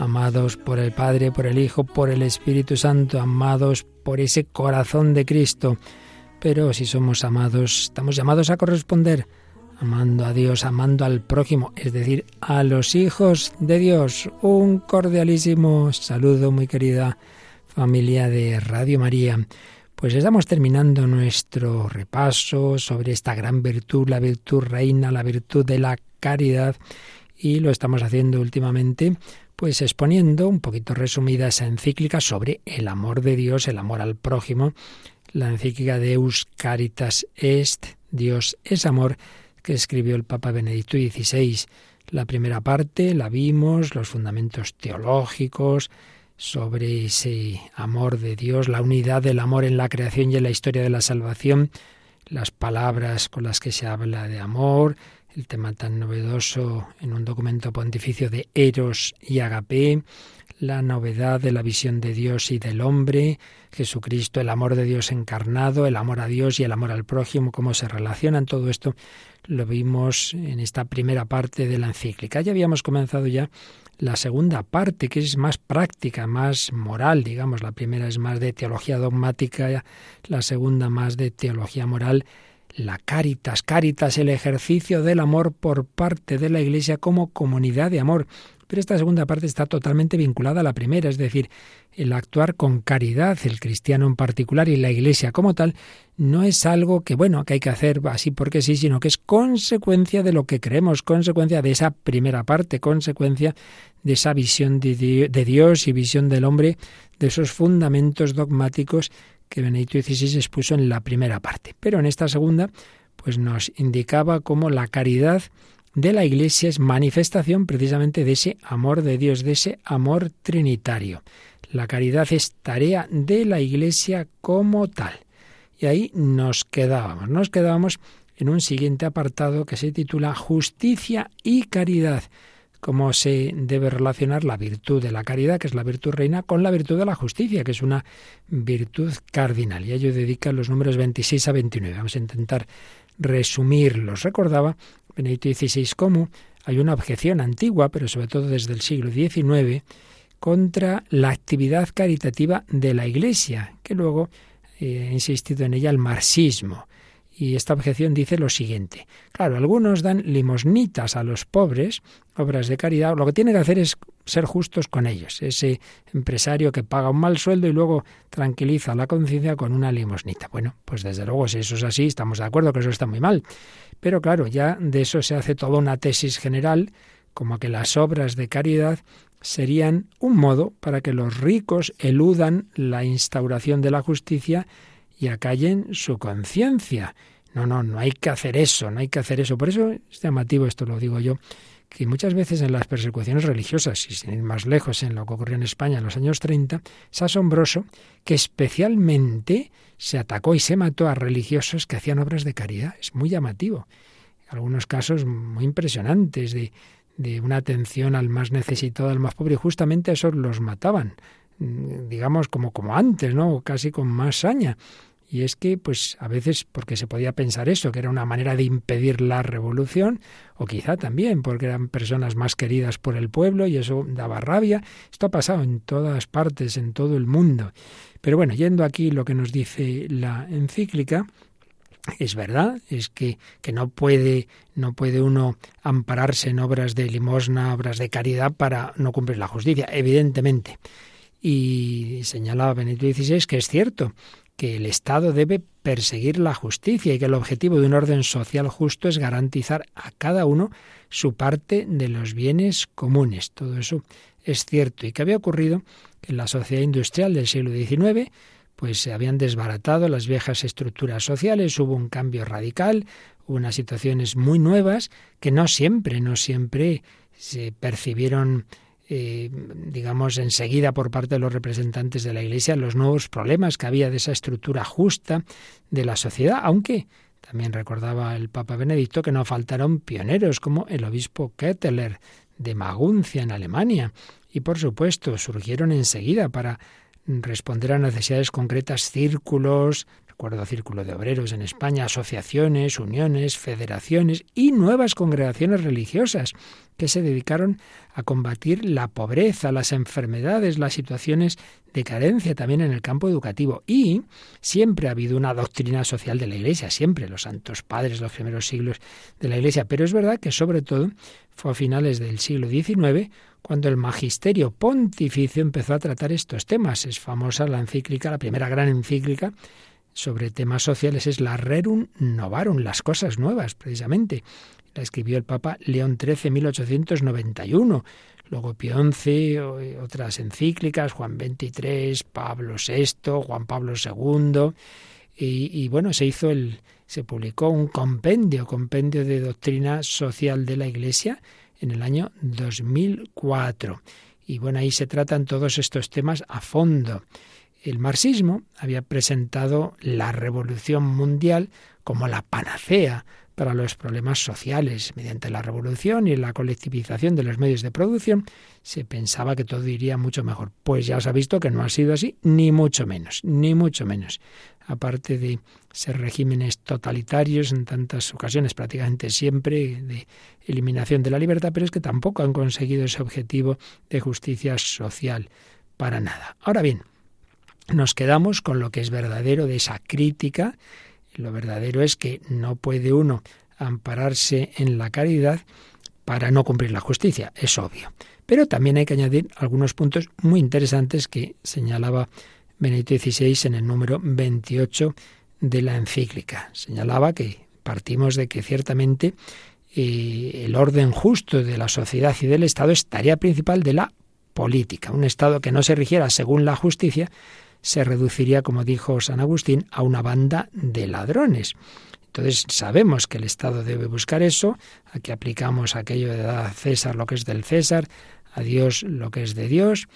amados por el Padre, por el Hijo, por el Espíritu Santo, amados por ese corazón de Cristo. Pero si somos amados, estamos llamados a corresponder, amando a Dios, amando al prójimo, es decir, a los hijos de Dios. Un cordialísimo saludo, muy querida familia de Radio María. Pues estamos terminando nuestro repaso sobre esta gran virtud, la virtud reina, la virtud de la caridad, y lo estamos haciendo últimamente, pues exponiendo un poquito resumida esa encíclica sobre el amor de Dios, el amor al prójimo, la encíclica de Eus Caritas Est, Dios es amor, que escribió el Papa Benedicto XVI. La primera parte la vimos, los fundamentos teológicos, sobre ese amor de Dios, la unidad del amor en la creación y en la historia de la salvación, las palabras con las que se habla de amor, el tema tan novedoso en un documento pontificio de Eros y Agape, la novedad de la visión de Dios y del hombre, Jesucristo, el amor de Dios encarnado, el amor a Dios y el amor al prójimo, cómo se relacionan, todo esto lo vimos en esta primera parte de la encíclica. Ya habíamos comenzado ya la segunda parte, que es más práctica, más moral, digamos. La primera es más de teología dogmática, la segunda más de teología moral. La caritas, caritas, el ejercicio del amor por parte de la Iglesia como comunidad de amor. Pero esta segunda parte está totalmente vinculada a la primera, es decir, el actuar con caridad, el cristiano en particular y la Iglesia como tal, no es algo que, bueno, que hay que hacer así porque sí, sino que es consecuencia de lo que creemos, consecuencia de esa primera parte, consecuencia de esa visión de Dios y visión del hombre, de esos fundamentos dogmáticos que Benedicto XVI expuso en la primera parte. Pero en esta segunda, pues nos indicaba cómo la caridad de la Iglesia es manifestación precisamente de ese amor de Dios, de ese amor trinitario. La caridad es tarea de la Iglesia como tal. Y ahí nos quedábamos, nos quedábamos en un siguiente apartado que se titula Justicia y Caridad. Cómo se debe relacionar la virtud de la caridad, que es la virtud reina, con la virtud de la justicia, que es una virtud cardinal. Y a ello dedica los números 26 a 29. Vamos a intentar resumirlos. Recordaba Benedicto XVI cómo hay una objeción antigua, pero sobre todo desde el siglo XIX, contra la actividad caritativa de la Iglesia, que luego eh, ha insistido en ella el marxismo. Y esta objeción dice lo siguiente. Claro, algunos dan limosnitas a los pobres, obras de caridad. Lo que tiene que hacer es ser justos con ellos. Ese empresario que paga un mal sueldo y luego tranquiliza la conciencia con una limosnita. Bueno, pues desde luego, si eso es así, estamos de acuerdo que eso está muy mal. Pero claro, ya de eso se hace toda una tesis general, como que las obras de caridad serían un modo para que los ricos eludan la instauración de la justicia y acallen su conciencia. No, no, no hay que hacer eso, no hay que hacer eso. Por eso es llamativo, esto lo digo yo, que muchas veces en las persecuciones religiosas, y sin ir más lejos en lo que ocurrió en España en los años 30, es asombroso que especialmente se atacó y se mató a religiosos que hacían obras de caridad. Es muy llamativo. Algunos casos muy impresionantes de, de una atención al más necesitado, al más pobre, y justamente esos los mataban, digamos como, como antes, ¿no? Casi con más saña. Y es que, pues, a veces porque se podía pensar eso, que era una manera de impedir la revolución, o quizá también porque eran personas más queridas por el pueblo y eso daba rabia. Esto ha pasado en todas partes, en todo el mundo. Pero bueno, yendo aquí lo que nos dice la encíclica, es verdad, es que, que, no puede, no puede uno ampararse en obras de limosna, obras de caridad para no cumplir la justicia, evidentemente. Y señalaba Benito XVI que es cierto que el Estado debe perseguir la justicia y que el objetivo de un orden social justo es garantizar a cada uno su parte de los bienes comunes. Todo eso es cierto. ¿Y qué había ocurrido? Que en la sociedad industrial del siglo XIX pues se habían desbaratado las viejas estructuras sociales, hubo un cambio radical, unas situaciones muy nuevas que no siempre, no siempre se percibieron eh, digamos, enseguida por parte de los representantes de la Iglesia los nuevos problemas que había de esa estructura justa de la sociedad, aunque también recordaba el Papa Benedicto que no faltaron pioneros como el obispo Ketteler de Maguncia en Alemania. Y por supuesto surgieron enseguida para responder a necesidades concretas círculos, recuerdo círculo de obreros en España, asociaciones, uniones, federaciones y nuevas congregaciones religiosas que se dedicaron a combatir la pobreza, las enfermedades, las situaciones de carencia también en el campo educativo. Y siempre ha habido una doctrina social de la Iglesia, siempre, los santos padres, los primeros siglos de la Iglesia. Pero es verdad que sobre todo fue a finales del siglo XIX cuando el magisterio pontificio empezó a tratar estos temas. Es famosa la encíclica, la primera gran encíclica sobre temas sociales es la Rerum Novarum, las cosas nuevas, precisamente. La escribió el Papa León XIII en 1891. Luego Pío XI, otras encíclicas, Juan XXIII, Pablo VI, Juan Pablo II. Y, y, bueno, se hizo el, se publicó un compendio, compendio de doctrina social de la Iglesia en el año 2004. Y bueno, ahí se tratan todos estos temas a fondo. El marxismo había presentado la revolución mundial como la panacea para los problemas sociales. Mediante la revolución y la colectivización de los medios de producción se pensaba que todo iría mucho mejor. Pues ya se ha visto que no ha sido así, ni mucho menos, ni mucho menos. Aparte de ser regímenes totalitarios en tantas ocasiones, prácticamente siempre, de eliminación de la libertad, pero es que tampoco han conseguido ese objetivo de justicia social para nada. Ahora bien, nos quedamos con lo que es verdadero de esa crítica. Lo verdadero es que no puede uno ampararse en la caridad para no cumplir la justicia, es obvio. Pero también hay que añadir algunos puntos muy interesantes que señalaba Benedicto XVI en el número 28 de la encíclica. Señalaba que partimos de que ciertamente eh, el orden justo de la sociedad y del Estado es tarea principal de la política. Un Estado que no se rigiera según la justicia se reduciría, como dijo San Agustín, a una banda de ladrones. Entonces sabemos que el Estado debe buscar eso, aquí aplicamos aquello de dar a César lo que es del César, a Dios lo que es de Dios,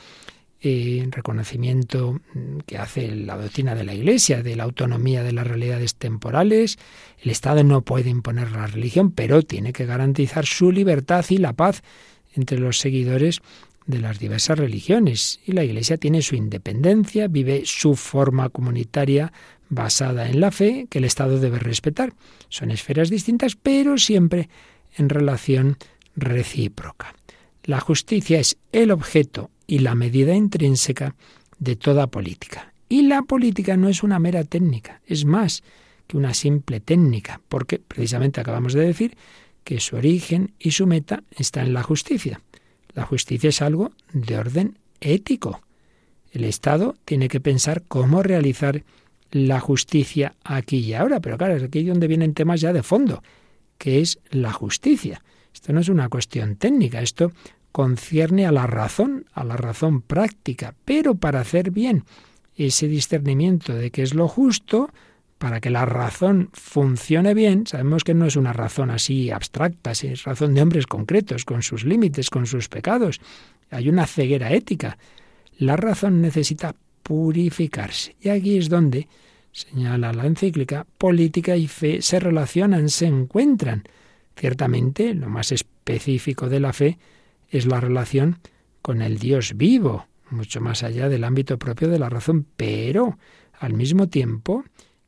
en reconocimiento que hace la doctrina de la Iglesia de la autonomía de las realidades temporales. El Estado no puede imponer la religión, pero tiene que garantizar su libertad y la paz entre los seguidores de las diversas religiones y la Iglesia tiene su independencia, vive su forma comunitaria basada en la fe que el Estado debe respetar. Son esferas distintas, pero siempre en relación recíproca. La justicia es el objeto y la medida intrínseca de toda política. Y la política no es una mera técnica, es más que una simple técnica, porque precisamente acabamos de decir que su origen y su meta está en la justicia. La justicia es algo de orden ético. El Estado tiene que pensar cómo realizar la justicia aquí y ahora, pero claro, es aquí donde vienen temas ya de fondo, que es la justicia. Esto no es una cuestión técnica, esto concierne a la razón, a la razón práctica, pero para hacer bien ese discernimiento de qué es lo justo, para que la razón funcione bien, sabemos que no es una razón así abstracta, es razón de hombres concretos, con sus límites, con sus pecados. Hay una ceguera ética. La razón necesita purificarse. Y aquí es donde, señala la encíclica, política y fe se relacionan, se encuentran. Ciertamente, lo más específico de la fe es la relación con el Dios vivo, mucho más allá del ámbito propio de la razón, pero al mismo tiempo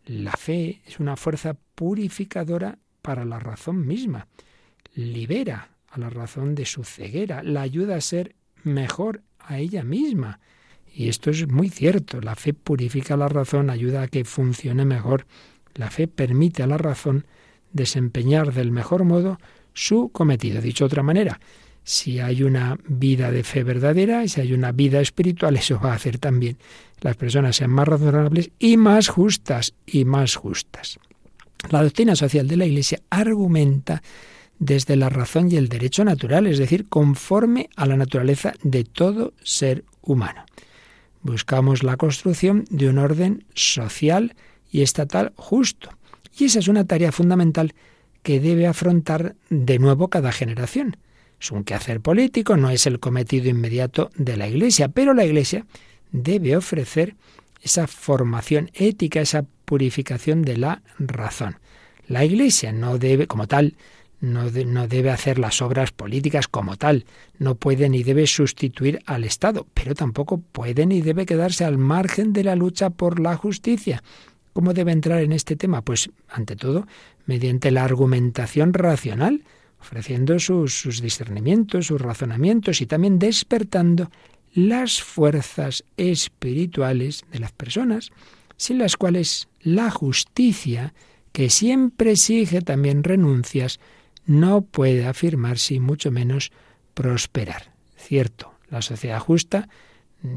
la fe es una fuerza purificadora para la razón misma. Libera a la razón de su ceguera, la ayuda a ser mejor a ella misma. Y esto es muy cierto. La fe purifica la razón, ayuda a que funcione mejor. La fe permite a la razón desempeñar del mejor modo su cometido. Dicho de otra manera, si hay una vida de fe verdadera, y si hay una vida espiritual, eso va a hacer también las personas sean más razonables y más justas y más justas. La doctrina social de la Iglesia argumenta desde la razón y el derecho natural, es decir, conforme a la naturaleza de todo ser humano. Buscamos la construcción de un orden social y estatal justo. Y esa es una tarea fundamental que debe afrontar de nuevo cada generación. Es un quehacer político, no es el cometido inmediato de la Iglesia, pero la Iglesia debe ofrecer esa formación ética, esa purificación de la razón. La Iglesia no debe, como tal, no, no, debe hacer las obras políticas como tal, no puede ni debe sustituir al Estado, pero tampoco puede ni debe quedarse al margen de la lucha por la justicia. ¿Cómo debe entrar en este tema? Pues, ante todo, mediante la argumentación racional, ofreciendo sus, discernimientos, sus razonamientos y también despertando las fuerzas espirituales de las personas, sin las cuales la justicia, que siempre exige también renuncias, no puede afirmarse y mucho menos prosperar. Cierto, la sociedad justa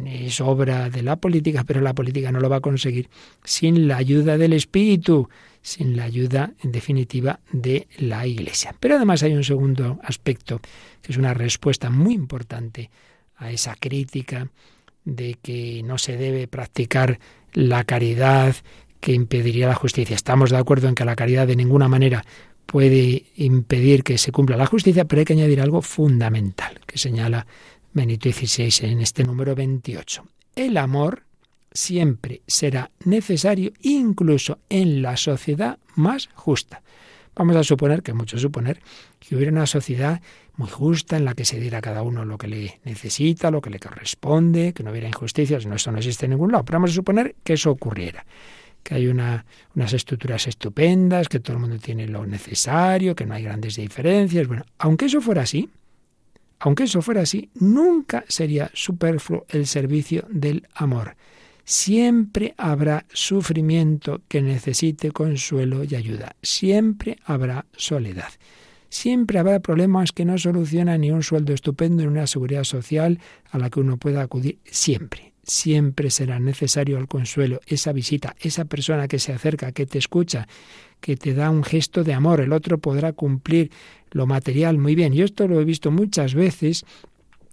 es obra de la política, pero la política no lo va a conseguir sin la ayuda del Espíritu, sin la ayuda, en definitiva, de la Iglesia. Pero además hay un segundo aspecto, que es una respuesta muy importante a esa crítica de que no se debe practicar la caridad que impediría la justicia. Estamos de acuerdo en que la caridad de ninguna manera puede impedir que se cumpla la justicia, pero hay que añadir algo fundamental que señala Benito XVI en este número 28. El amor siempre será necesario incluso en la sociedad más justa. Vamos a suponer, que mucho suponer, que hubiera una sociedad muy justa en la que se diera a cada uno lo que le necesita, lo que le corresponde, que no hubiera injusticias, no, esto no existe en ningún lado, pero vamos a suponer que eso ocurriera que hay una, unas estructuras estupendas, que todo el mundo tiene lo necesario, que no hay grandes diferencias. Bueno, aunque eso fuera así, aunque eso fuera así, nunca sería superfluo el servicio del amor. Siempre habrá sufrimiento que necesite consuelo y ayuda. Siempre habrá soledad. Siempre habrá problemas que no solucionan ni un sueldo estupendo en una seguridad social a la que uno pueda acudir. Siempre siempre será necesario el consuelo, esa visita, esa persona que se acerca, que te escucha, que te da un gesto de amor. El otro podrá cumplir lo material muy bien. Yo esto lo he visto muchas veces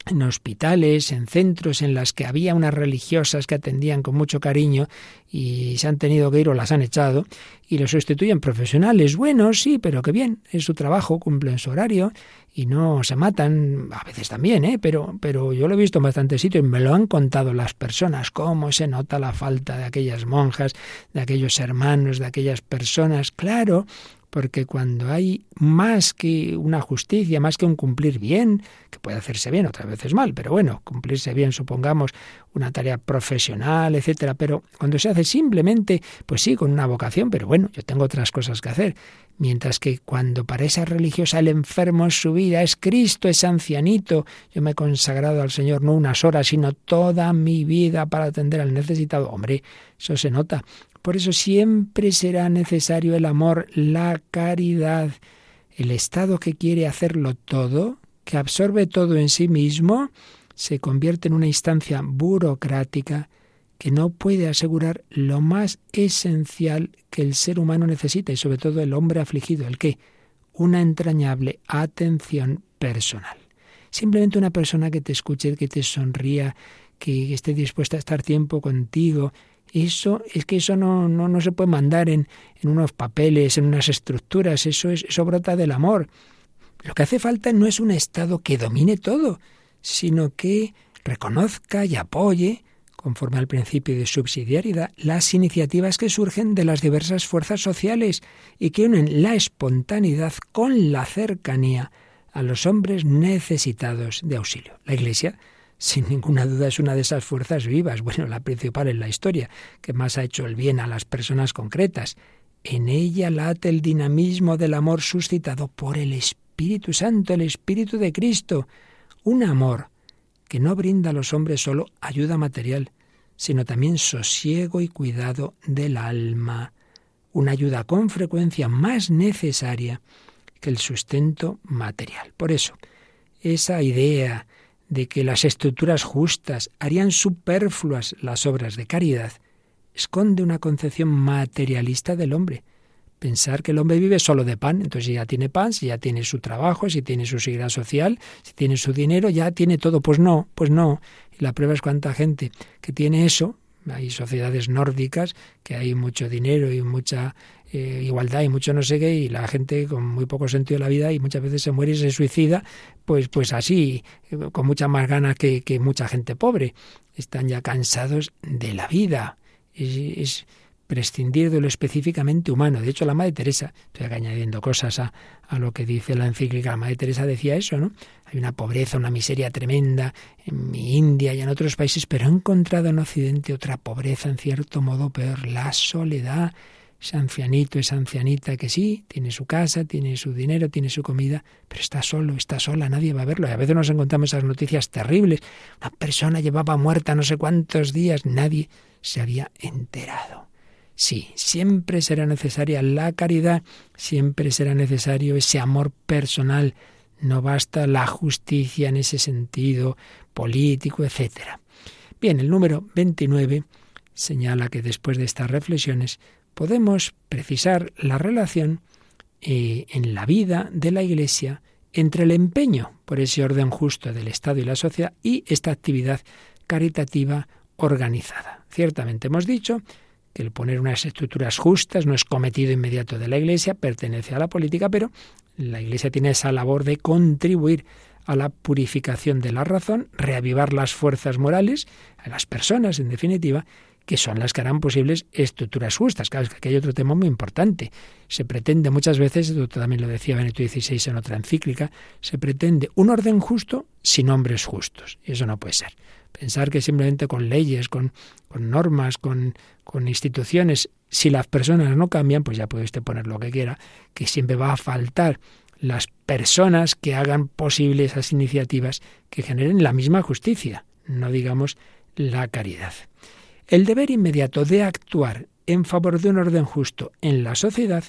en hospitales, en centros en las que había unas religiosas que atendían con mucho cariño y se han tenido que ir o las han echado y lo sustituyen profesionales buenos, sí, pero que bien, es su trabajo, cumplen su horario y no se matan, a veces también, ¿eh? pero, pero yo lo he visto en bastantes sitios y me lo han contado las personas, cómo se nota la falta de aquellas monjas, de aquellos hermanos, de aquellas personas. Claro, porque cuando hay más que una justicia, más que un cumplir bien, que puede hacerse bien, otras veces mal, pero bueno, cumplirse bien, supongamos, una tarea profesional, etcétera, pero cuando se hace simplemente, pues sí, con una vocación, pero bueno, yo tengo otras cosas que hacer. Mientras que cuando para esa religiosa el enfermo es su vida, es Cristo, es ancianito, yo me he consagrado al Señor no unas horas, sino toda mi vida para atender al necesitado. Hombre, eso se nota. Por eso siempre será necesario el amor, la caridad, el Estado que quiere hacerlo todo, que absorbe todo en sí mismo, se convierte en una instancia burocrática que no puede asegurar lo más esencial que el ser humano necesita y sobre todo el hombre afligido, el que una entrañable atención personal. Simplemente una persona que te escuche, que te sonría, que esté dispuesta a estar tiempo contigo, eso es que eso no, no, no se puede mandar en, en, unos papeles, en unas estructuras, eso, es, eso brota del amor. Lo que hace falta no es un Estado que domine todo, sino que reconozca y apoye, conforme al principio de subsidiariedad, las iniciativas que surgen de las diversas fuerzas sociales y que unen la espontaneidad con la cercanía a los hombres necesitados de auxilio. La Iglesia sin ninguna duda es una de esas fuerzas vivas, bueno, la principal en la historia, que más ha hecho el bien a las personas concretas. En ella late el dinamismo del amor suscitado por el Espíritu Santo, el Espíritu de Cristo. Un amor que no brinda a los hombres solo ayuda material, sino también sosiego y cuidado del alma. Una ayuda con frecuencia más necesaria que el sustento material. Por eso, esa idea de que las estructuras justas harían superfluas las obras de caridad, esconde una concepción materialista del hombre. Pensar que el hombre vive solo de pan, entonces si ya tiene pan, si ya tiene su trabajo, si tiene su seguridad social, si tiene su dinero, ya tiene todo. Pues no, pues no. Y la prueba es cuánta gente que tiene eso, hay sociedades nórdicas que hay mucho dinero y mucha eh, igualdad y mucho no sé qué, y la gente con muy poco sentido de la vida y muchas veces se muere y se suicida, pues, pues así, eh, con muchas más ganas que, que mucha gente pobre. Están ya cansados de la vida. es prescindir de lo específicamente humano. De hecho, la Madre Teresa, estoy añadiendo cosas a, a, lo que dice la encíclica, la Madre Teresa decía eso, ¿no? Hay una pobreza, una miseria tremenda en mi India y en otros países, pero he encontrado en Occidente otra pobreza, en cierto modo peor, la soledad. Ese ancianito, esa ancianita que sí, tiene su casa, tiene su dinero, tiene su comida, pero está solo, está sola, nadie va a verlo. Y a veces nos encontramos esas noticias terribles. Una persona llevaba muerta no sé cuántos días, nadie se había enterado. Sí, siempre será necesaria la caridad, siempre será necesario ese amor personal. No basta la justicia en ese sentido político, etc. Bien, el número 29 señala que después de estas reflexiones podemos precisar la relación eh, en la vida de la Iglesia entre el empeño por ese orden justo del Estado y la sociedad y esta actividad caritativa organizada. Ciertamente hemos dicho el poner unas estructuras justas no es cometido inmediato de la Iglesia, pertenece a la política, pero la Iglesia tiene esa labor de contribuir a la purificación de la razón, reavivar las fuerzas morales, a las personas, en definitiva, que son las que harán posibles estructuras justas. Claro, es que aquí hay otro tema muy importante. Se pretende muchas veces, esto también lo decía Benito XVI en otra encíclica, se pretende un orden justo sin hombres justos. Y eso no puede ser. Pensar que simplemente con leyes, con, normas, con, con instituciones, si las personas no cambian, pues ya puede usted poner lo que quiera, que siempre va a faltar las personas que hagan posible esas iniciativas que generen la misma justicia, no digamos la caridad. El deber inmediato de actuar en favor de un orden justo en la sociedad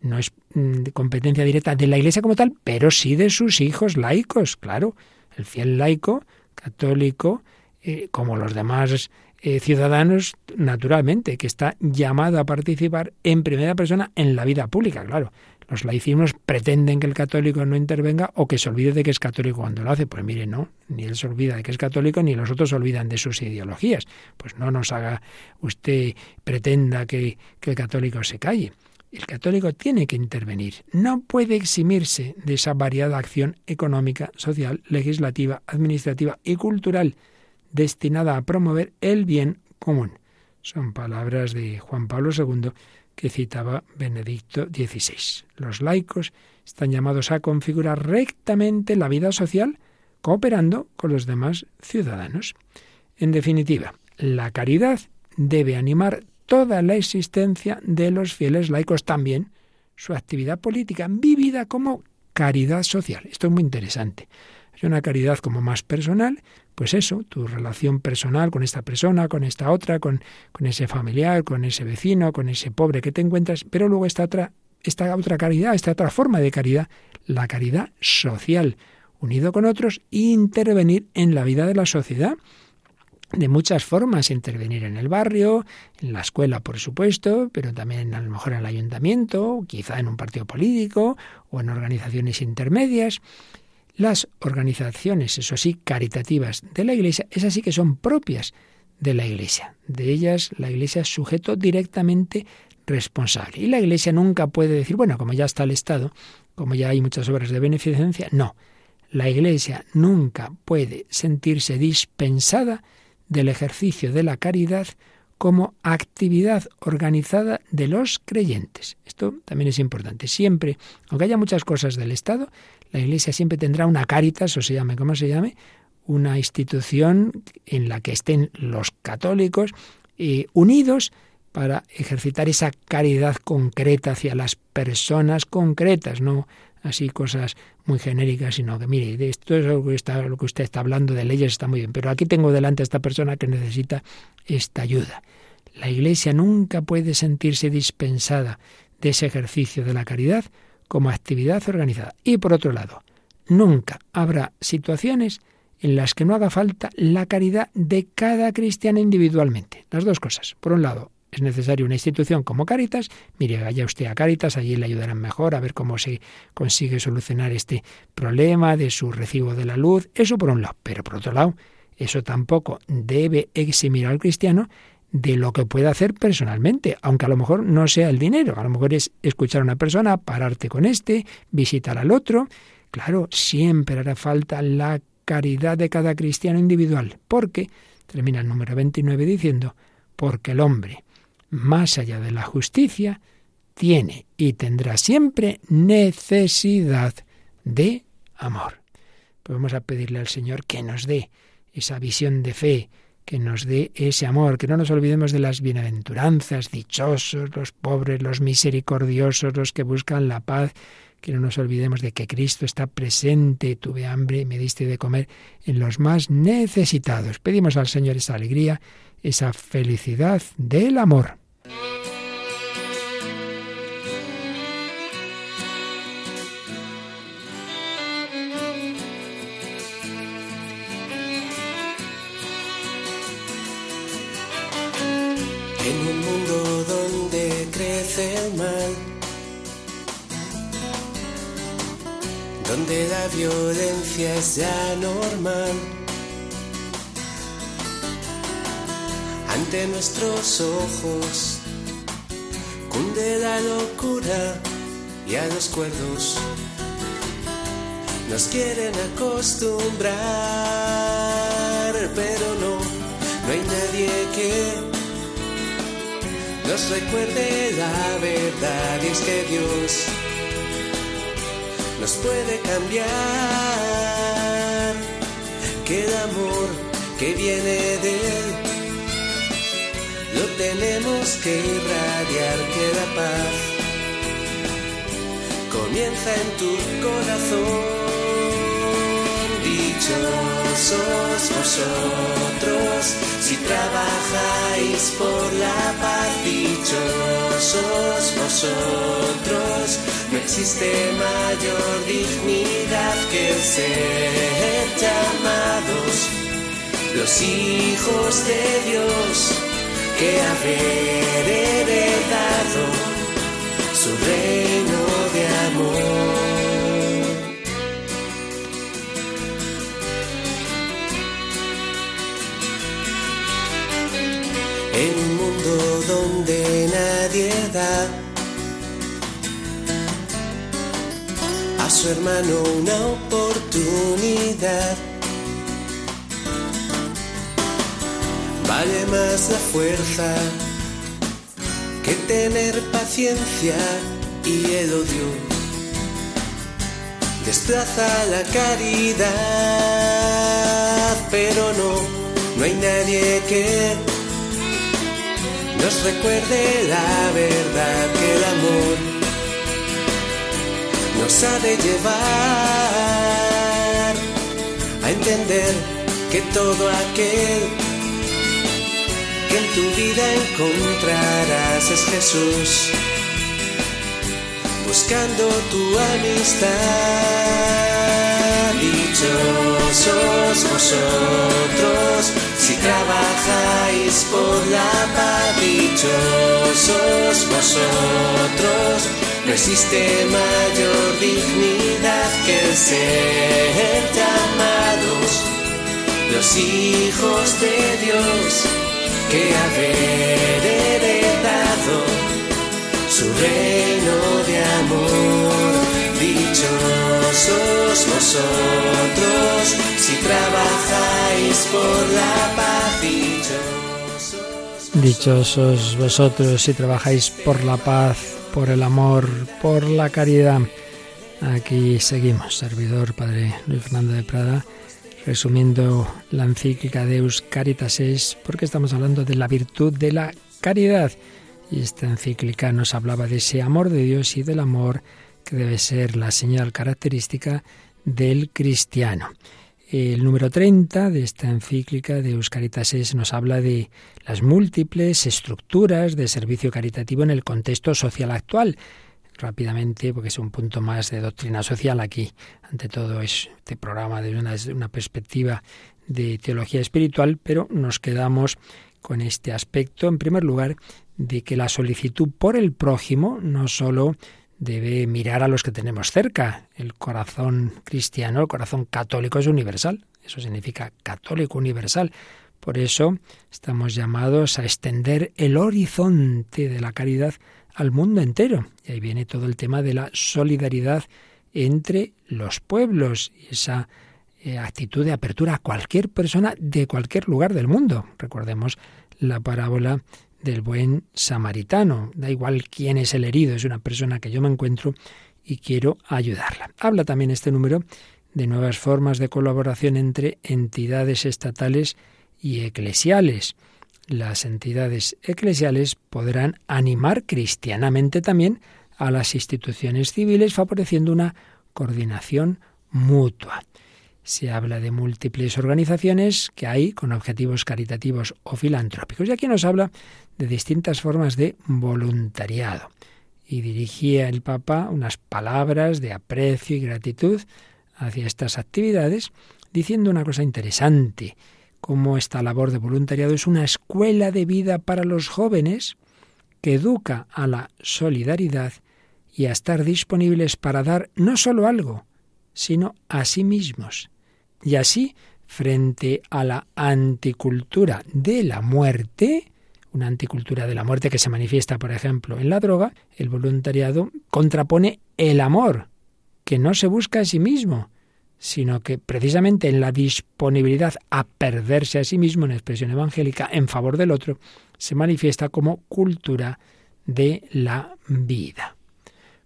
no es mm, competencia directa de la Iglesia como tal, pero sí de sus hijos laicos, claro. El fiel laico, católico, eh, como los demás eh, ciudadanos, naturalmente, que está llamado a participar en primera persona en la vida pública, claro. Los laicismos pretenden que el católico no intervenga o que se olvide de que es católico cuando lo hace. Pues mire, no, ni él se olvida de que es católico ni los otros se olvidan de sus ideologías. Pues no nos haga usted, pretenda que, que el católico se calle. El católico tiene que intervenir, no puede eximirse de esa variada acción económica, social, legislativa, administrativa y cultural destinada a promover el bien común. Son palabras de Juan Pablo II que citaba Benedicto XVI. Los laicos están llamados a configurar rectamente la vida social cooperando con los demás ciudadanos. En definitiva, la caridad debe animar toda la existencia de los fieles laicos, también su actividad política, vivida como caridad social. Esto es muy interesante. Hay una caridad como más personal, pues eso, tu relación personal con esta persona, con esta otra, con, con ese familiar, con ese vecino, con ese pobre que te encuentras, pero luego está otra, esta otra caridad, esta otra forma de caridad, la caridad social, unido con otros, intervenir en la vida de la sociedad de muchas formas, intervenir en el barrio, en la escuela, por supuesto, pero también a lo mejor en el ayuntamiento, quizá en un partido político o en organizaciones intermedias. Las organizaciones, eso sí, caritativas de la Iglesia, esas sí que son propias de la Iglesia. De ellas la Iglesia es sujeto directamente responsable. Y la Iglesia nunca puede decir, bueno, como ya está el Estado, como ya hay muchas obras de beneficencia, no. La Iglesia nunca puede sentirse dispensada del ejercicio de la caridad como actividad organizada de los creyentes. Esto también es importante. Siempre, aunque haya muchas cosas del Estado, la Iglesia siempre tendrá una caritas, o se llame como se llame, una institución en la que estén los católicos eh, unidos para ejercitar esa caridad concreta hacia las personas concretas, no así cosas muy genéricas, sino que mire, esto es lo que, lo que usted está hablando de leyes, está muy bien, pero aquí tengo delante a esta persona que necesita esta ayuda. La Iglesia nunca puede sentirse dispensada de ese ejercicio de la caridad como actividad organizada. Y por otro lado, nunca habrá situaciones en las que no haga falta la caridad de cada cristiano individualmente. Las dos cosas. Por un lado, es necesaria una institución como Caritas. Mire, vaya usted a Caritas, allí le ayudarán mejor a ver cómo se consigue solucionar este problema de su recibo de la luz. Eso por un lado. Pero por otro lado, eso tampoco debe eximir al cristiano de lo que puede hacer personalmente, aunque a lo mejor no sea el dinero, a lo mejor es escuchar a una persona, pararte con este, visitar al otro. Claro, siempre hará falta la caridad de cada cristiano individual, porque, termina el número 29 diciendo, porque el hombre, más allá de la justicia, tiene y tendrá siempre necesidad de amor. Pues vamos a pedirle al Señor que nos dé esa visión de fe, que nos dé ese amor, que no nos olvidemos de las bienaventuranzas, dichosos, los pobres, los misericordiosos, los que buscan la paz, que no nos olvidemos de que Cristo está presente, tuve hambre y me diste de comer en los más necesitados. Pedimos al Señor esa alegría, esa felicidad del amor. Donde la violencia es ya normal. Ante nuestros ojos cunde la locura y a los cuerdos nos quieren acostumbrar, pero no, no hay nadie que nos recuerde la verdad y es que Dios nos puede cambiar. Que el amor que viene de Él lo tenemos que irradiar, que la paz comienza en tu corazón. Dichosos vosotros si trabajáis por la paz, dichosos vosotros no existe mayor dignidad que ser llamados los hijos de Dios que haber heredado su reino de amor. En un mundo donde nadie da su hermano una oportunidad. Vale más la fuerza que tener paciencia y el odio. Desplaza la caridad, pero no, no hay nadie que nos recuerde la verdad que el amor nos ha de llevar a entender que todo aquel que en tu vida encontrarás es Jesús, buscando tu amistad. Dichosos vosotros si trabajáis por la paz, dichosos vosotros no existe mayor dignidad que ser llamados los hijos de Dios que haber heredado su reino de amor. Dichosos vosotros si trabajáis por la paz. Dichosos vosotros si trabajáis por la paz por el amor, por la caridad. Aquí seguimos, servidor Padre Luis Fernando de Prada, resumiendo la encíclica Deus Caritas es, porque estamos hablando de la virtud de la caridad. Y esta encíclica nos hablaba de ese amor de Dios y del amor que debe ser la señal característica del cristiano. El número 30 de esta encíclica de Euscaritas nos habla de las múltiples estructuras de servicio caritativo en el contexto social actual. Rápidamente, porque es un punto más de doctrina social aquí. Ante todo, es este programa desde una, una perspectiva de teología espiritual, pero nos quedamos con este aspecto, en primer lugar, de que la solicitud por el prójimo no solo debe mirar a los que tenemos cerca. El corazón cristiano, el corazón católico es universal. Eso significa católico universal. Por eso estamos llamados a extender el horizonte de la caridad al mundo entero. Y ahí viene todo el tema de la solidaridad entre los pueblos y esa eh, actitud de apertura a cualquier persona de cualquier lugar del mundo. Recordemos la parábola del buen samaritano. Da igual quién es el herido, es una persona que yo me encuentro y quiero ayudarla. Habla también este número de nuevas formas de colaboración entre entidades estatales y eclesiales. Las entidades eclesiales podrán animar cristianamente también a las instituciones civiles, favoreciendo una coordinación mutua. Se habla de múltiples organizaciones que hay con objetivos caritativos o filantrópicos. Y aquí nos habla de distintas formas de voluntariado. Y dirigía el Papa unas palabras de aprecio y gratitud hacia estas actividades, diciendo una cosa interesante, como esta labor de voluntariado es una escuela de vida para los jóvenes que educa a la solidaridad y a estar disponibles para dar no solo algo, sino a sí mismos. Y así, frente a la anticultura de la muerte, una anticultura de la muerte que se manifiesta, por ejemplo, en la droga, el voluntariado contrapone el amor, que no se busca a sí mismo, sino que precisamente en la disponibilidad a perderse a sí mismo, en expresión evangélica, en favor del otro, se manifiesta como cultura de la vida.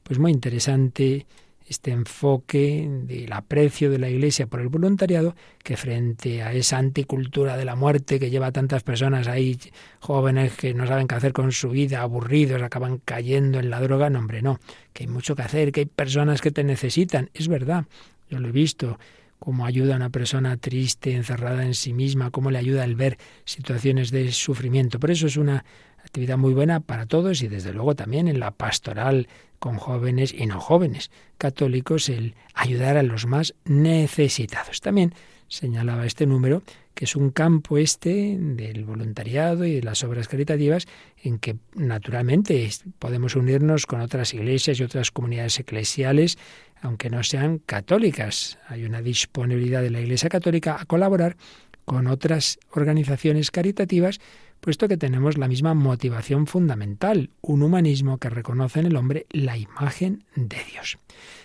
Pues muy interesante este enfoque del aprecio de la Iglesia por el voluntariado, que frente a esa anticultura de la muerte que lleva a tantas personas ahí, jóvenes que no saben qué hacer con su vida, aburridos, acaban cayendo en la droga, no hombre, no, que hay mucho que hacer, que hay personas que te necesitan, es verdad, yo lo he visto, cómo ayuda a una persona triste, encerrada en sí misma, cómo le ayuda el ver situaciones de sufrimiento. Por eso es una actividad muy buena para todos y desde luego también en la pastoral con jóvenes y no jóvenes católicos el ayudar a los más necesitados. También señalaba este número que es un campo este del voluntariado y de las obras caritativas en que naturalmente podemos unirnos con otras iglesias y otras comunidades eclesiales, aunque no sean católicas. Hay una disponibilidad de la Iglesia Católica a colaborar con otras organizaciones caritativas puesto que tenemos la misma motivación fundamental, un humanismo que reconoce en el hombre la imagen de Dios.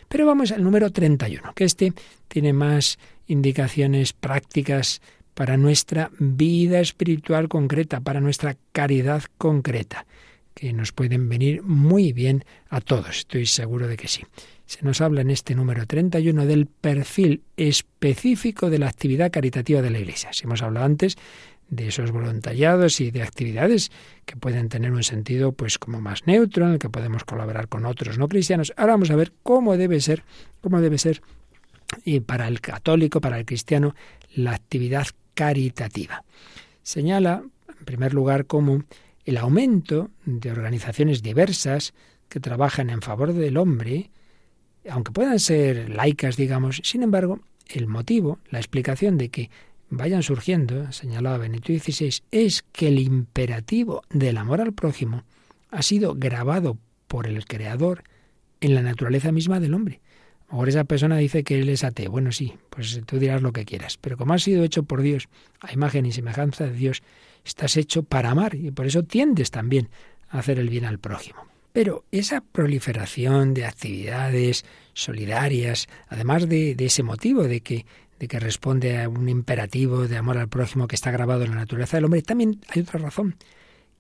Pero vamos al número 31, que este tiene más indicaciones prácticas para nuestra vida espiritual concreta, para nuestra caridad concreta, que nos pueden venir muy bien a todos, estoy seguro de que sí. Se nos habla en este número 31 del perfil específico de la actividad caritativa de la Iglesia. Si hemos hablado antes de esos voluntariados y de actividades que pueden tener un sentido pues como más neutro, en el que podemos colaborar con otros no cristianos. Ahora vamos a ver cómo debe ser, cómo debe ser y para el católico, para el cristiano, la actividad caritativa. Señala, en primer lugar, como el aumento de organizaciones diversas que trabajan en favor del hombre, aunque puedan ser laicas, digamos, sin embargo, el motivo, la explicación de que vayan surgiendo, señalaba Benito XVI, es que el imperativo del amor al prójimo ha sido grabado por el Creador en la naturaleza misma del hombre. Ahora esa persona dice que él es ateo. Bueno, sí, pues tú dirás lo que quieras. Pero como has sido hecho por Dios, a imagen y semejanza de Dios, estás hecho para amar y por eso tiendes también a hacer el bien al prójimo. Pero esa proliferación de actividades solidarias, además de, de ese motivo de que que responde a un imperativo de amor al prójimo que está grabado en la naturaleza del hombre, también hay otra razón,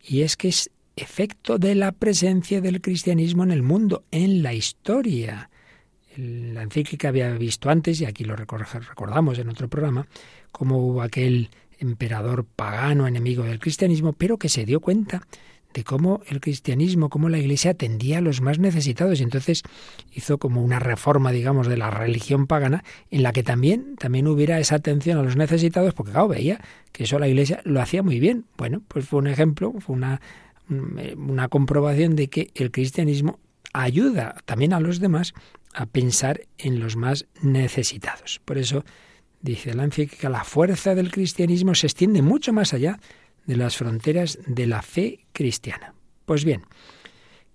y es que es efecto de la presencia del cristianismo en el mundo, en la historia. La encíclica había visto antes, y aquí lo recordamos en otro programa, cómo hubo aquel emperador pagano, enemigo del cristianismo, pero que se dio cuenta de cómo el cristianismo, cómo la Iglesia atendía a los más necesitados. Y entonces hizo como una reforma, digamos, de la religión pagana, en la que también, también hubiera esa atención a los necesitados, porque claro, veía que eso la Iglesia lo hacía muy bien. Bueno, pues fue un ejemplo, fue una, una comprobación de que el cristianismo ayuda también a los demás a pensar en los más necesitados. Por eso dice la encíclica, la fuerza del cristianismo se extiende mucho más allá de las fronteras de la fe cristiana. Pues bien,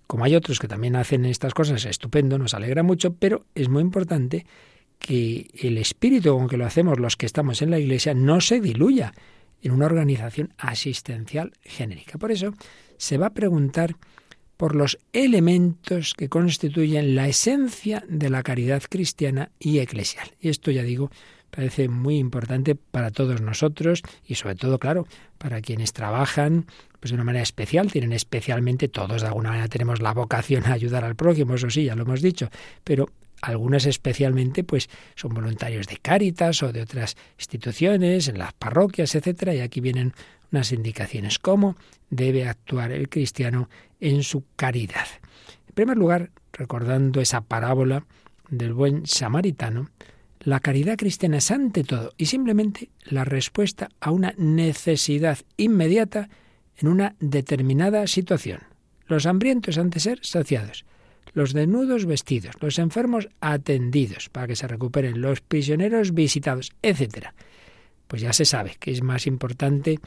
como hay otros que también hacen estas cosas, estupendo, nos alegra mucho, pero es muy importante que el espíritu con que lo hacemos los que estamos en la iglesia no se diluya en una organización asistencial genérica. Por eso se va a preguntar por los elementos que constituyen la esencia de la caridad cristiana y eclesial. Y esto, ya digo, parece muy importante para todos nosotros y sobre todo, claro, para quienes trabajan pues de una manera especial, tienen especialmente todos de alguna manera tenemos la vocación a ayudar al prójimo, eso sí, ya lo hemos dicho, pero algunas especialmente pues son voluntarios de Cáritas o de otras instituciones, en las parroquias, etcétera, y aquí vienen unas indicaciones cómo debe actuar el cristiano en su caridad. En primer lugar, recordando esa parábola del buen samaritano, la caridad cristiana es ante todo y simplemente la respuesta a una necesidad inmediata en una determinada situación. Los hambrientos han de ser saciados, los desnudos vestidos, los enfermos atendidos para que se recuperen, los prisioneros visitados, etc. Pues ya se sabe que es más importante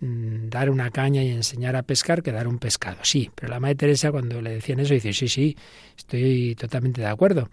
mm, dar una caña y enseñar a pescar que dar un pescado. Sí, pero la Madre Teresa cuando le decían eso dice, sí, sí, estoy totalmente de acuerdo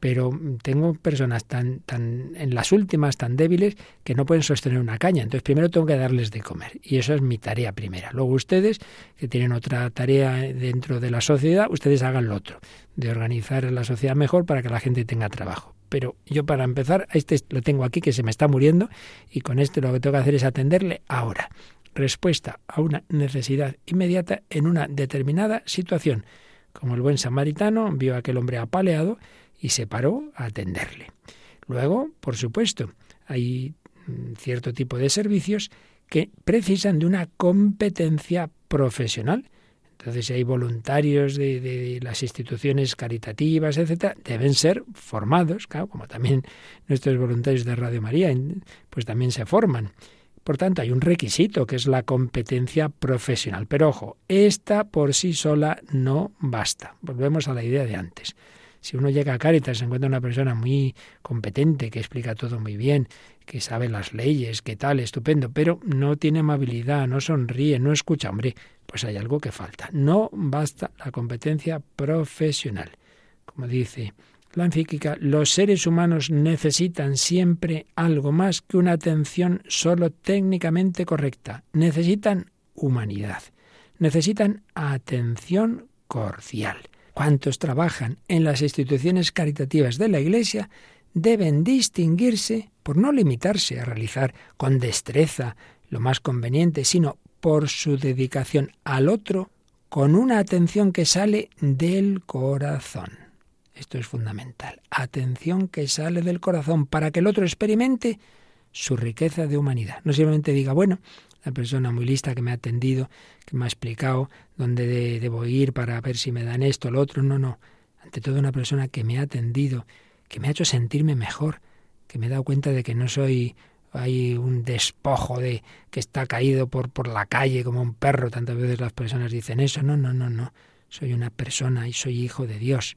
pero tengo personas tan, tan en las últimas tan débiles que no pueden sostener una caña. Entonces primero tengo que darles de comer y eso es mi tarea primera. Luego ustedes que tienen otra tarea dentro de la sociedad, ustedes hagan lo otro, de organizar la sociedad mejor para que la gente tenga trabajo. Pero yo para empezar, este lo tengo aquí que se me está muriendo y con este lo que tengo que hacer es atenderle ahora. Respuesta a una necesidad inmediata en una determinada situación. Como el buen samaritano vio a aquel hombre apaleado y se paró a atenderle. Luego, por supuesto, hay mm, cierto tipo de servicios que precisan de una competencia profesional. Entonces, si hay voluntarios de, las instituciones caritativas, etcétera, deben ser formados, claro, como también nuestros voluntarios de Radio María, pues también se forman. Por tanto, hay un requisito que es la competencia profesional. Pero ojo, esta por sí sola no basta. Volvemos a la idea de antes. Si uno llega a Cáritas, se encuentra una persona muy competente, que explica todo muy bien, que sabe las leyes, que tal, estupendo, pero no tiene amabilidad, no sonríe, no escucha, hombre, pues hay algo que falta. No basta la competencia profesional. Como dice la encíclica, los seres humanos necesitan siempre algo más que una atención solo técnicamente correcta. Necesitan humanidad. Necesitan atención cordial cuantos trabajan en las instituciones caritativas de la Iglesia deben distinguirse por no limitarse a realizar con destreza lo más conveniente, sino por su dedicación al otro con una atención que sale del corazón. Esto es fundamental. Atención que sale del corazón para que el otro experimente su riqueza de humanidad. No simplemente diga, bueno, la persona muy lista que me ha atendido, que me ha explicado dónde debo ir para ver si me dan esto, lo otro. No, no. Ante todo una persona que me ha atendido, que me ha hecho sentirme mejor, que me he dado cuenta de que no soy hay un despojo de que está caído por, por la calle como un perro. Tantas veces las personas dicen eso. No, no, no, no. Soy una persona y soy hijo de Dios.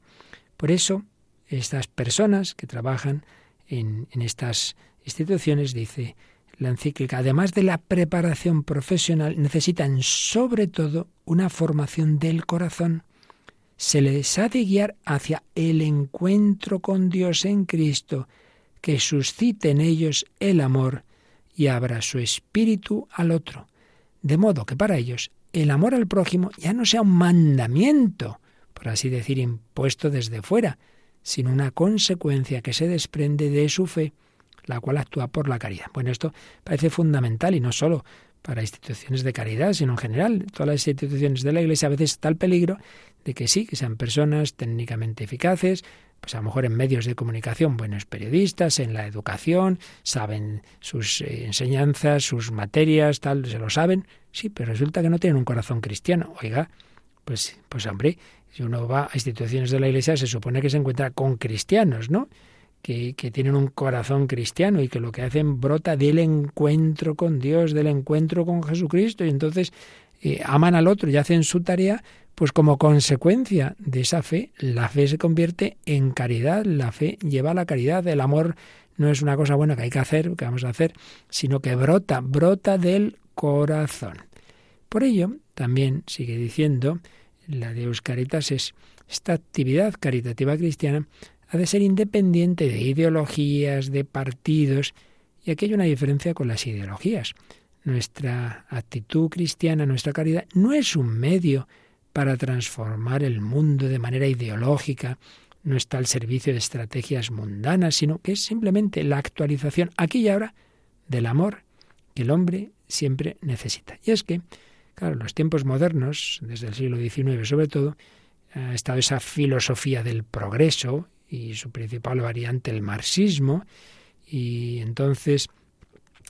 Por eso, estas personas que trabajan en, en estas instituciones, dice la encíclica, además de la preparación profesional, necesitan sobre todo una formación del corazón. Se les ha de guiar hacia el encuentro con Dios en Cristo, que suscite en ellos el amor y abra su espíritu al otro, de modo que para ellos el amor al prójimo ya no sea un mandamiento, por así decir, impuesto desde fuera, sino una consecuencia que se desprende de su fe la cual actúa por la caridad. Bueno, esto parece fundamental y no solo para instituciones de caridad, sino en general. Todas las instituciones de la Iglesia a veces está el peligro de que sí, que sean personas técnicamente eficaces, pues a lo mejor en medios de comunicación, buenos periodistas, en la educación, saben sus eh, enseñanzas, sus materias, tal, se lo saben, sí, pero resulta que no tienen un corazón cristiano. Oiga, pues, pues hombre, si uno va a instituciones de la Iglesia se supone que se encuentra con cristianos, ¿no? Que, tienen un corazón cristiano y que lo que hacen brota del encuentro con Dios, del encuentro con Jesucristo, y entonces eh, aman al otro y hacen su tarea, pues como consecuencia de esa fe, la fe se convierte en caridad, la fe lleva a la caridad, el amor no es una cosa buena que hay que hacer, que vamos a hacer, sino que brota, brota del corazón. Por ello, también sigue diciendo, la de Caritas es esta actividad caritativa cristiana ha de ser independiente de ideologías, de partidos, y aquí hay una diferencia con las ideologías. nuestra actitud cristiana, nuestra caridad, no es un medio para transformar el mundo de manera ideológica, no está al servicio de estrategias mundanas, sino que es simplemente la actualización aquí y ahora del amor que el hombre siempre necesita. Y es que, claro, en los tiempos modernos, desde el siglo XIX sobre todo, ha estado esa filosofía del progreso y su principal variante el marxismo, y entonces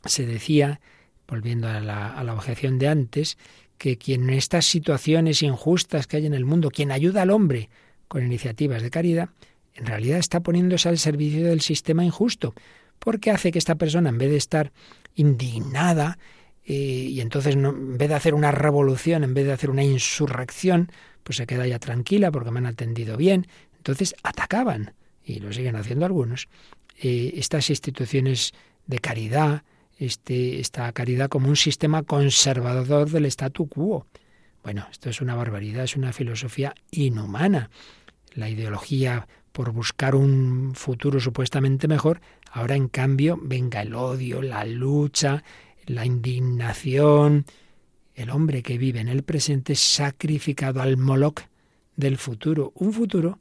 se decía, volviendo a la, a la objeción de antes, que quien en estas situaciones injustas que hay en el mundo, quien ayuda al hombre con iniciativas de caridad, en realidad está poniéndose al servicio del sistema injusto, porque hace que esta persona, en vez de estar indignada, eh, y entonces no, en vez de hacer una revolución, en vez de hacer una insurrección, pues se queda ya tranquila porque me han atendido bien. Entonces atacaban, y lo siguen haciendo algunos, eh, estas instituciones de caridad, este, esta caridad como un sistema conservador del statu quo. Bueno, esto es una barbaridad, es una filosofía inhumana. La ideología por buscar un futuro supuestamente mejor, ahora en cambio venga el odio, la lucha, la indignación. El hombre que vive en el presente sacrificado al Moloch del futuro, un futuro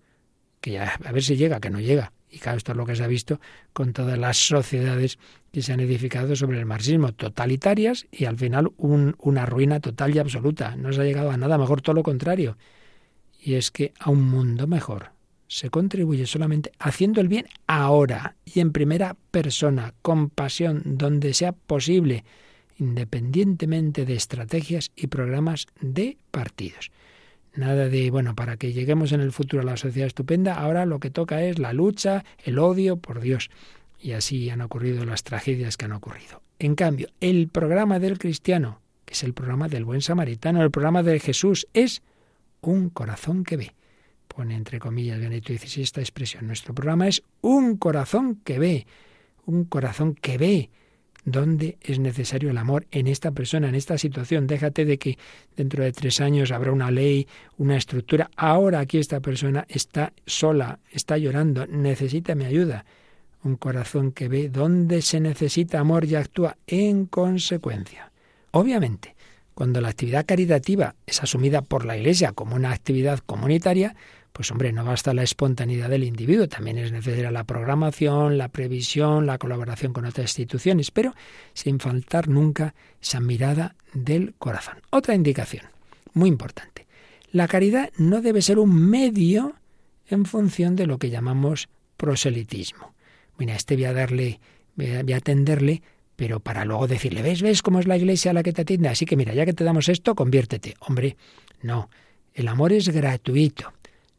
que ya a ver si llega, que no llega. Y claro, esto es lo que se ha visto con todas las sociedades que se han edificado sobre el marxismo, totalitarias y al final una ruina total y absoluta. No se ha llegado a nada mejor, todo lo contrario. Y es que a un mundo mejor se contribuye solamente haciendo el bien ahora y en primera persona, con pasión, donde sea posible, independientemente de estrategias y programas de partidos. Nada de, bueno, para que lleguemos en el futuro a la sociedad estupenda, ahora lo que toca es la lucha, el odio, por Dios. Y así han ocurrido las tragedias que han ocurrido. En cambio, el programa del cristiano, que es el programa del buen samaritano, el programa de Jesús, es un corazón que ve. Pone entre comillas Benito XVI esta expresión. Nuestro programa es un corazón que ve, un corazón que ve dónde es necesario el amor en esta persona, en esta situación. Déjate de que dentro de tres años habrá una ley, una estructura. Ahora aquí esta persona está sola, está llorando, necesita mi ayuda. Un corazón que ve dónde se necesita amor y actúa en consecuencia. Obviamente, cuando la actividad caritativa es asumida por la Iglesia como una actividad comunitaria, pues hombre, no basta la espontaneidad del individuo, también es necesaria la programación, la previsión, la colaboración con otras instituciones, pero sin faltar nunca esa mirada del corazón. Otra indicación, muy importante. La caridad no debe ser un medio en función de lo que llamamos proselitismo. Mira, este voy a darle, voy a atenderle, pero para luego decirle, ¿ves, ves cómo es la iglesia a la que te atiende? Así que mira, ya que te damos esto, conviértete. Hombre, no, el amor es gratuito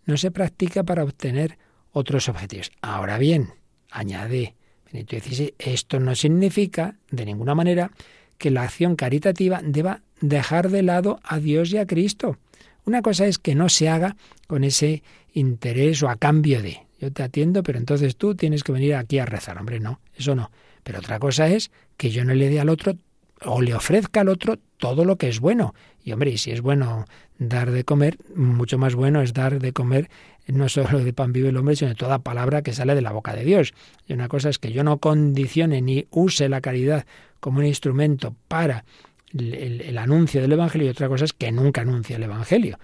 no se practica para obtener otros objetivos. Ahora bien, añade Benito XVI, esto no significa de ninguna manera que la acción caritativa deba dejar de lado a Dios y a Cristo. Una cosa es que no se haga con ese interés o a cambio de yo te atiendo, pero entonces tú tienes que venir aquí a rezar. Hombre, no, eso no. Pero otra cosa es que yo no le dé al otro o le ofrezca al otro todo lo que es bueno. Y hombre, y si es bueno dar de comer, mucho más bueno es dar de comer no solo de pan vivo el hombre, sino de toda palabra que sale de la boca de Dios. Y una cosa es que yo no condicione ni use la caridad como un instrumento para el, anuncio del Evangelio y otra cosa es que nunca anuncie el Evangelio.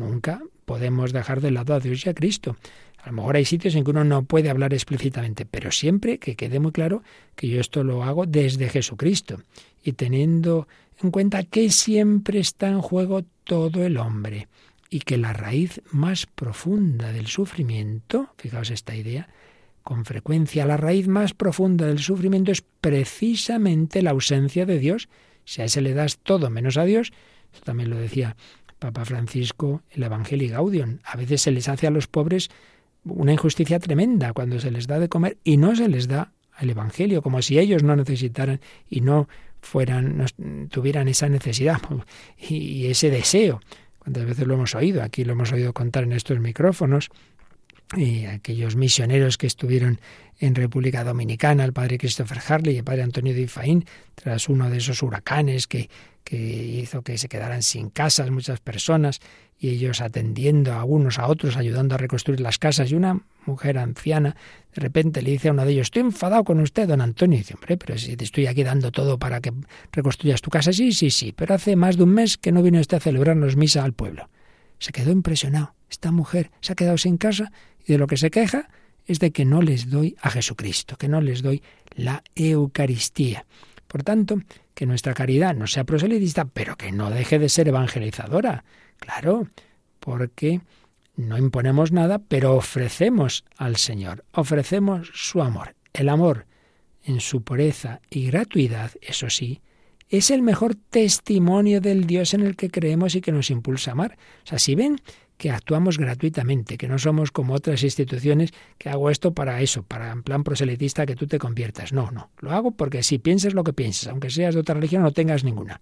Nunca podemos dejar de lado a Dios y a Cristo. A lo mejor hay sitios en que uno no puede hablar explícitamente, pero siempre que quede muy claro que yo esto lo hago desde Jesucristo y teniendo en cuenta que siempre está en juego todo el hombre y que la raíz más profunda del sufrimiento, fijaos esta idea, con frecuencia la raíz más profunda del sufrimiento es precisamente la ausencia de Dios. Si a ese le das todo menos a Dios, esto también lo decía Papa Francisco, el Evangelio Gaudium, a veces se les hace a los pobres una injusticia tremenda cuando se les da de comer y no se les da el Evangelio, como si ellos no necesitaran y no fueran, no tuvieran esa necesidad y ese deseo. Cuántas veces lo hemos oído, aquí lo hemos oído contar en estos micrófonos, aquellos misioneros que estuvieron en República Dominicana, el padre Christopher Harley y el padre Antonio de Ifaín, tras uno de esos huracanes que, que hizo que se quedaran sin casas muchas personas y ellos atendiendo a unos a otros, ayudando a reconstruir las casas. Y una mujer anciana de repente le dice a uno de ellos, estoy enfadado con usted, don Antonio. Y dice, hombre, pero si te estoy aquí dando todo para que reconstruyas tu casa. Sí, sí, sí, pero hace más de un mes que no vino usted a celebrarnos misa al pueblo. Se quedó impresionado. Esta mujer se ha quedado sin casa y de lo que se queja es de que no les doy a Jesucristo, que no les doy la Eucaristía. Por tanto, que nuestra caridad no sea proselitista, pero que no deje de ser evangelizadora. Claro, porque no imponemos nada, pero ofrecemos al Señor, ofrecemos su amor. El amor, en su pureza y gratuidad, eso sí, es el mejor testimonio del Dios en el que creemos y que nos impulsa a amar. O sea, si ven que actuamos gratuitamente, que no somos como otras instituciones que hago esto para eso, para en plan proselitista que tú te conviertas. No, no, lo hago porque si pienses lo que pienses, aunque seas de otra religión no tengas ninguna.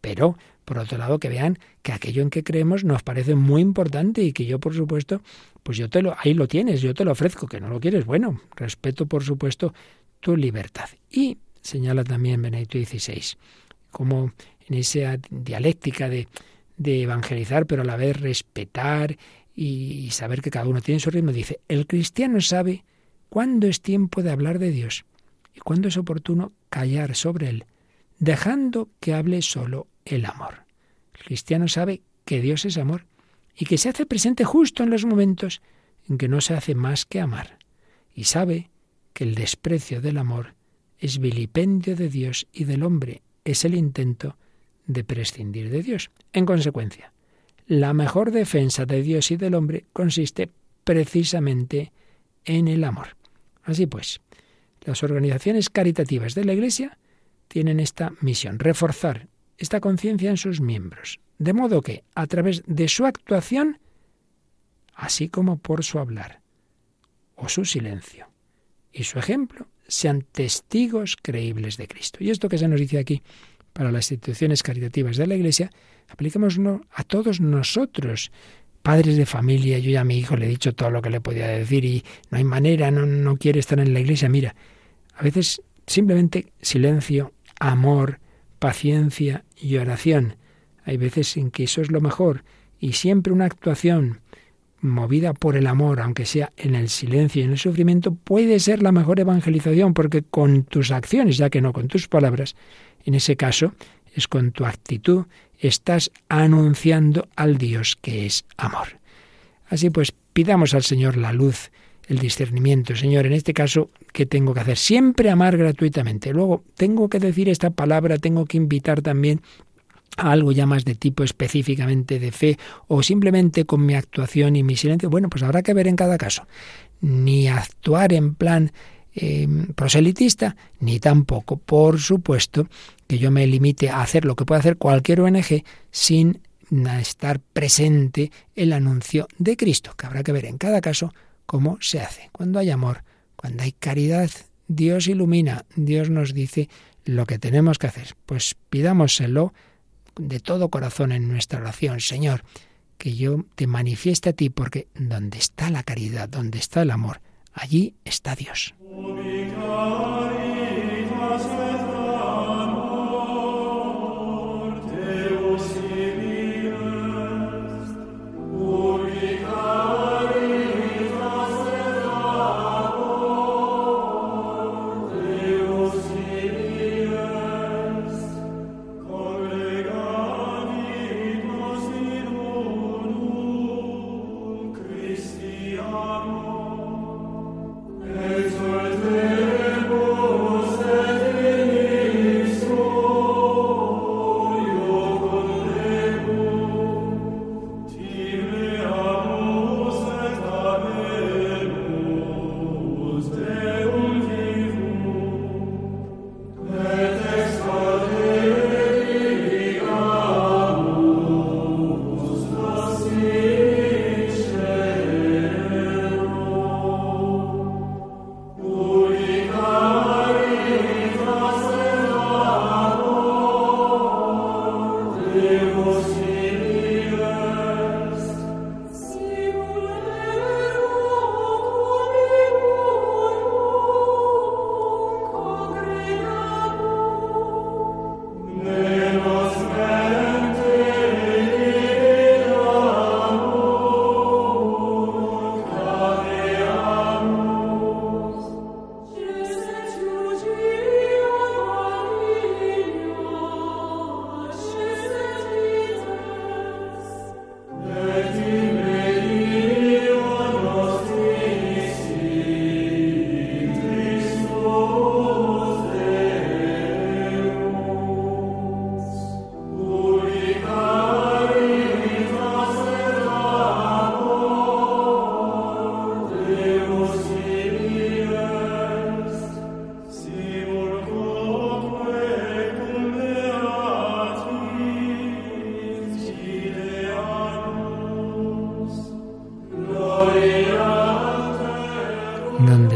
Pero, por otro lado, que vean que aquello en que creemos nos parece muy importante y que yo, por supuesto, pues yo te lo, ahí lo tienes, yo te lo ofrezco, que no lo quieres, bueno, respeto, por supuesto, tu libertad. Y señala también Benedicto XVI, como en esa dialéctica de de evangelizar, pero a la vez respetar y saber que cada uno tiene su ritmo. Dice, el cristiano sabe cuándo es tiempo de hablar de Dios y cuándo es oportuno callar sobre él, dejando que hable solo el amor. El cristiano sabe que Dios es amor y que se hace presente justo en los momentos en que no se hace más que amar. Y sabe que el desprecio del amor es vilipendio de Dios y del hombre, es el intento de prescindir de Dios. En consecuencia, la mejor defensa de Dios y del hombre consiste precisamente en el amor. Así pues, las organizaciones caritativas de la Iglesia tienen esta misión, reforzar esta conciencia en sus miembros, de modo que, a través de su actuación, así como por su hablar, o su silencio, y su ejemplo, sean testigos creíbles de Cristo. Y esto que se nos dice aquí para las instituciones caritativas de la Iglesia, apliquémoslo a todos nosotros, padres de familia. Yo ya a mi hijo le he dicho todo lo que le podía decir y no hay manera, no, no quiere estar en la Iglesia. Mira, a veces simplemente silencio, amor, paciencia y oración. Hay veces en que eso es lo mejor y siempre una actuación movida por el amor, aunque sea en el silencio y en el sufrimiento, puede ser la mejor evangelización, porque con tus acciones, ya que no con tus palabras, en ese caso es con tu actitud, estás anunciando al Dios que es amor. Así pues, pidamos al Señor la luz, el discernimiento. Señor, en este caso, ¿qué tengo que hacer? Siempre amar gratuitamente. Luego, tengo que decir esta palabra, tengo que invitar también algo ya más de tipo específicamente de fe o simplemente con mi actuación y mi silencio. Bueno, pues habrá que ver en cada caso. Ni actuar en plan Em, proselitista, ni tampoco, por supuesto, que yo me limite a hacer lo que puede hacer cualquier ONG sin estar presente el anuncio de Cristo, que habrá que ver en cada caso cómo se hace. Cuando hay amor, cuando hay caridad, Dios ilumina, Dios nos dice lo que tenemos que hacer. Pues pidámoselo de todo corazón en nuestra oración, Señor, que yo te manifieste a ti, porque donde está la caridad, donde está el amor, allí está Dios.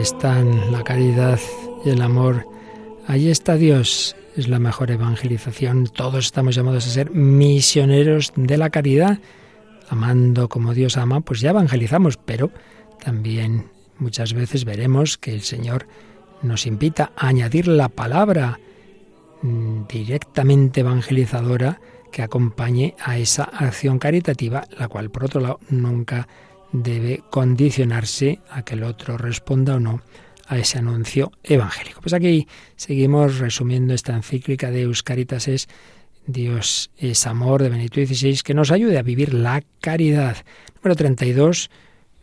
Están la caridad y el amor, allí está Dios. Es la mejor evangelización. Todos estamos llamados a ser misioneros de la caridad. Amando como Dios ama, pues ya evangelizamos, pero también muchas veces veremos que el Señor nos invita a añadir la palabra mm, directamente evangelizadora que acompañe a esa acción caritativa, la cual, por otro lado, nunca debe condicionarse a que el otro responda o no a ese anuncio evangélico. Pues aquí seguimos resumiendo esta encíclica de Euscaritas es Dios es amor de Benito XVI que nos ayude a vivir la caridad. Número 32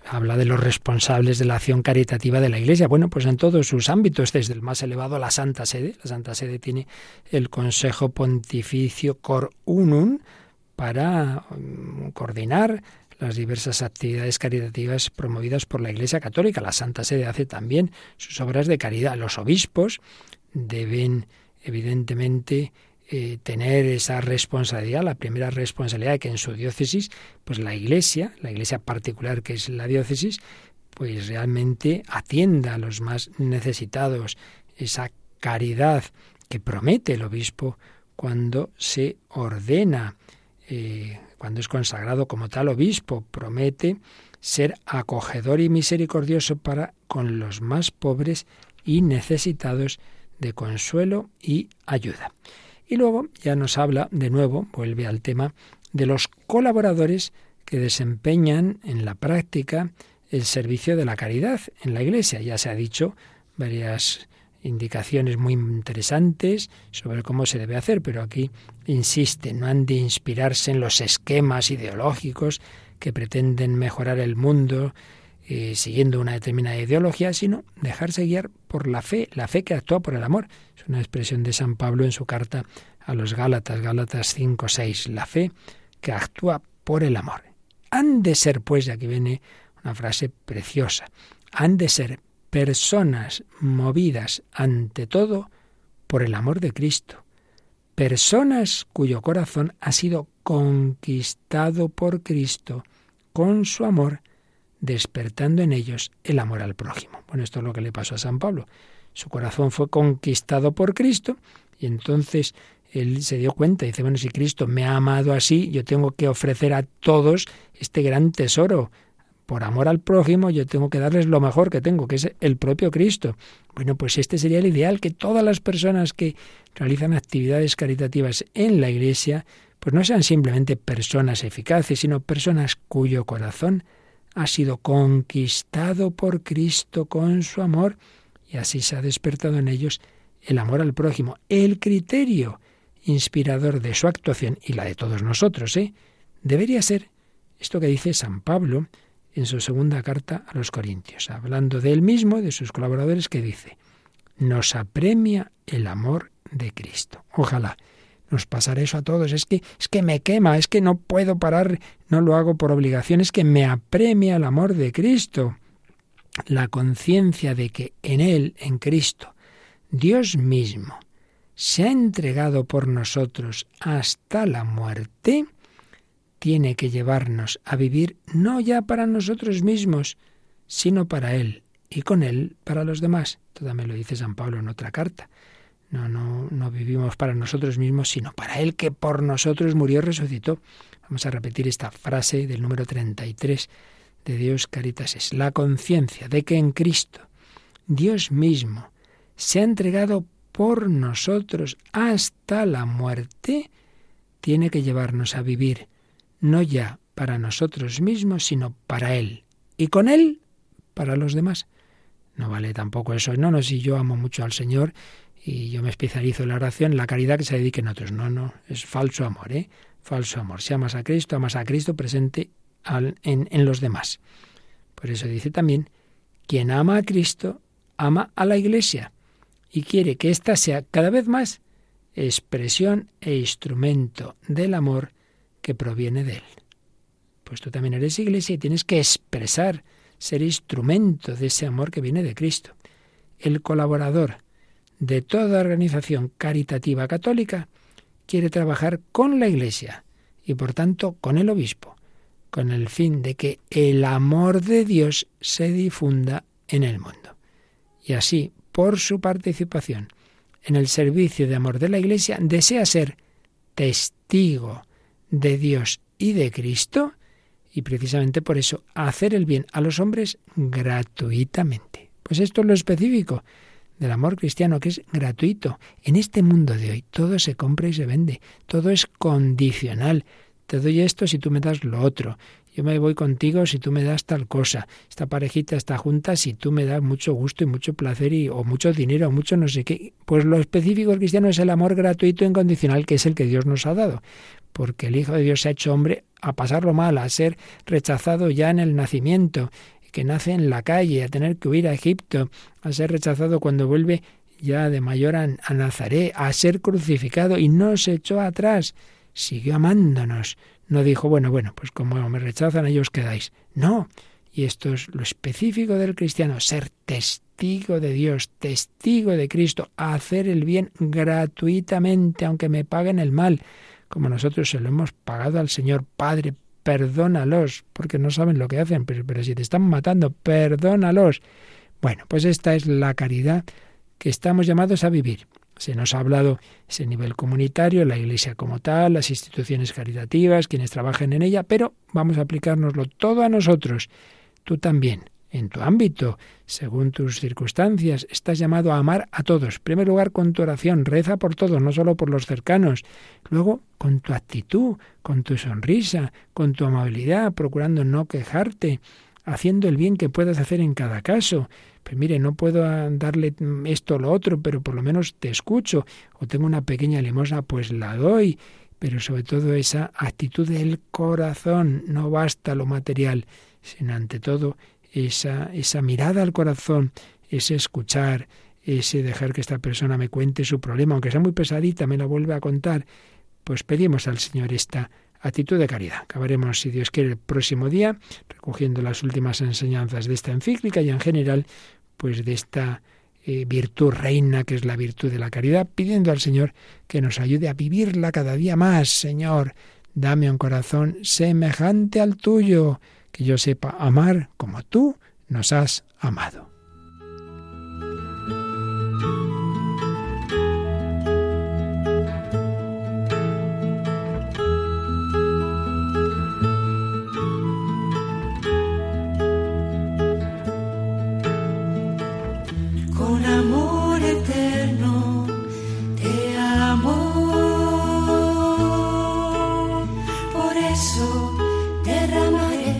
habla de los responsables de la acción caritativa de la Iglesia. Bueno, pues en todos sus ámbitos, desde el más elevado a la Santa Sede. La Santa Sede tiene el Consejo Pontificio Cor Unum para mm, coordinar las diversas actividades caritativas promovidas por la Iglesia Católica. La Santa Sede hace también sus obras de caridad. Los obispos deben, evidentemente, eh, tener esa responsabilidad, la primera responsabilidad de que en su diócesis, pues la iglesia, la iglesia particular que es la diócesis, pues realmente atienda a los más necesitados, esa caridad que promete el obispo cuando se ordena, eh, cuando es consagrado como tal obispo, promete ser acogedor y misericordioso para con los más pobres y necesitados de consuelo y ayuda. Y luego ya nos habla de nuevo, vuelve al tema de los colaboradores que desempeñan en la práctica el servicio de la caridad en la Iglesia. Ya se ha dicho varias indicaciones muy interesantes sobre cómo se debe hacer, pero aquí insiste, no han de inspirarse en los esquemas ideológicos que pretenden mejorar el mundo eh, siguiendo una determinada ideología, sino dejarse guiar por la fe, la fe que actúa por el amor. Es una expresión de San Pablo en su carta a los Gálatas, Gálatas 5, 6, la fe que actúa por el amor. Han de ser, pues, y aquí viene una frase preciosa, han de ser personas movidas ante todo por el amor de Cristo, personas cuyo corazón ha sido conquistado por Cristo con su amor despertando en ellos el amor al prójimo. Bueno, esto es lo que le pasó a San Pablo. Su corazón fue conquistado por Cristo y entonces él se dio cuenta y dice, bueno, si Cristo me ha amado así, yo tengo que ofrecer a todos este gran tesoro. Por amor al prójimo, yo tengo que darles lo mejor que tengo, que es el propio Cristo. Bueno, pues este sería el ideal, que todas las personas que realizan actividades caritativas en la Iglesia, pues no sean simplemente personas eficaces, sino personas cuyo corazón ha sido conquistado por Cristo con su amor y así se ha despertado en ellos el amor al prójimo, el criterio inspirador de su actuación y la de todos nosotros, ¿eh? debería ser esto que dice San Pablo en su segunda carta a los Corintios, hablando de él mismo, de sus colaboradores, que dice, nos apremia el amor de Cristo. Ojalá nos pasará eso a todos. Es que, es que me quema, es que no puedo parar, no lo hago por obligación, es que me apremia el amor de Cristo. La conciencia de que en Él, en Cristo, Dios mismo se ha entregado por nosotros hasta la muerte, tiene que llevarnos a vivir no ya para nosotros mismos, sino para Él y con Él para los demás. Todo me lo dice San Pablo en otra carta. No, no, no vivimos para nosotros mismos, sino para Él que por nosotros murió resucitó. Vamos a repetir esta frase del número 33 de Dios Caritas. Es la conciencia de que en Cristo Dios mismo se ha entregado por nosotros hasta la muerte, tiene que llevarnos a vivir no ya para nosotros mismos, sino para Él. Y con Él, para los demás. No vale tampoco eso. No, no, si yo amo mucho al Señor y yo me especializo en la oración, la caridad que se dediquen otros. No, no, es falso amor, ¿eh? Falso amor. Si amas a Cristo, amas a Cristo presente en, en los demás. Por eso dice también, quien ama a Cristo, ama a la Iglesia y quiere que ésta sea cada vez más expresión e instrumento del amor que proviene de Él. Pues tú también eres iglesia y tienes que expresar, ser instrumento de ese amor que viene de Cristo. El colaborador de toda organización caritativa católica quiere trabajar con la Iglesia y por tanto con el obispo con el fin de que el amor de Dios se difunda en el mundo. Y así, por su participación en el servicio de amor de la Iglesia, desea ser testigo de Dios y de Cristo, y precisamente por eso hacer el bien a los hombres gratuitamente. Pues esto es lo específico del amor cristiano, que es gratuito. En este mundo de hoy todo se compra y se vende, todo es condicional. Te doy esto si tú me das lo otro. Yo me voy contigo si tú me das tal cosa. Esta parejita está junta si tú me das mucho gusto y mucho placer y, o mucho dinero o mucho no sé qué. Pues lo específico cristiano es el amor gratuito e incondicional que es el que Dios nos ha dado. Porque el Hijo de Dios se ha hecho hombre a pasarlo mal, a ser rechazado ya en el nacimiento, que nace en la calle, a tener que huir a Egipto, a ser rechazado cuando vuelve ya de mayor a, Nazaret, a ser crucificado y no se echó atrás, siguió amándonos. No dijo, bueno, bueno, pues como me rechazan ellos quedáis. No, y esto es lo específico del cristiano, ser testigo de Dios, testigo de Cristo, hacer el bien gratuitamente, aunque me paguen el mal, como nosotros se lo hemos pagado al Señor Padre, perdónalos, porque no saben lo que hacen, pero, pero si te están matando, perdónalos. Bueno, pues esta es la caridad que estamos llamados a vivir. Se nos ha hablado ese nivel comunitario, la Iglesia como tal, las instituciones caritativas, quienes trabajen en ella, pero vamos a aplicárnoslo todo a nosotros. Tú también, en tu ámbito, según tus circunstancias. Estás llamado a amar a todos. En primer lugar, con tu oración, reza por todos, no solo por los cercanos. Luego, con tu actitud, con tu sonrisa, con tu amabilidad, procurando no quejarte, haciendo el bien que puedas hacer en cada caso. Pues mire, no puedo darle esto o lo otro, pero por lo menos te escucho. O tengo una pequeña limosna, pues la doy. Pero sobre todo esa actitud del corazón. No basta lo material, sino ante todo esa, esa mirada al corazón, ese escuchar, ese dejar que esta persona me cuente su problema, aunque sea muy pesadita, me la vuelve a contar, pues pedimos al Señor esta actitud de caridad. Acabaremos, si Dios quiere, el próximo día, recogiendo las últimas enseñanzas de esta encíclica y en general, pues de esta eh, virtud reina que es la virtud de la caridad, pidiendo al Señor que nos ayude a vivirla cada día más. Señor, dame un corazón semejante al tuyo que yo sepa amar como tú nos has amado.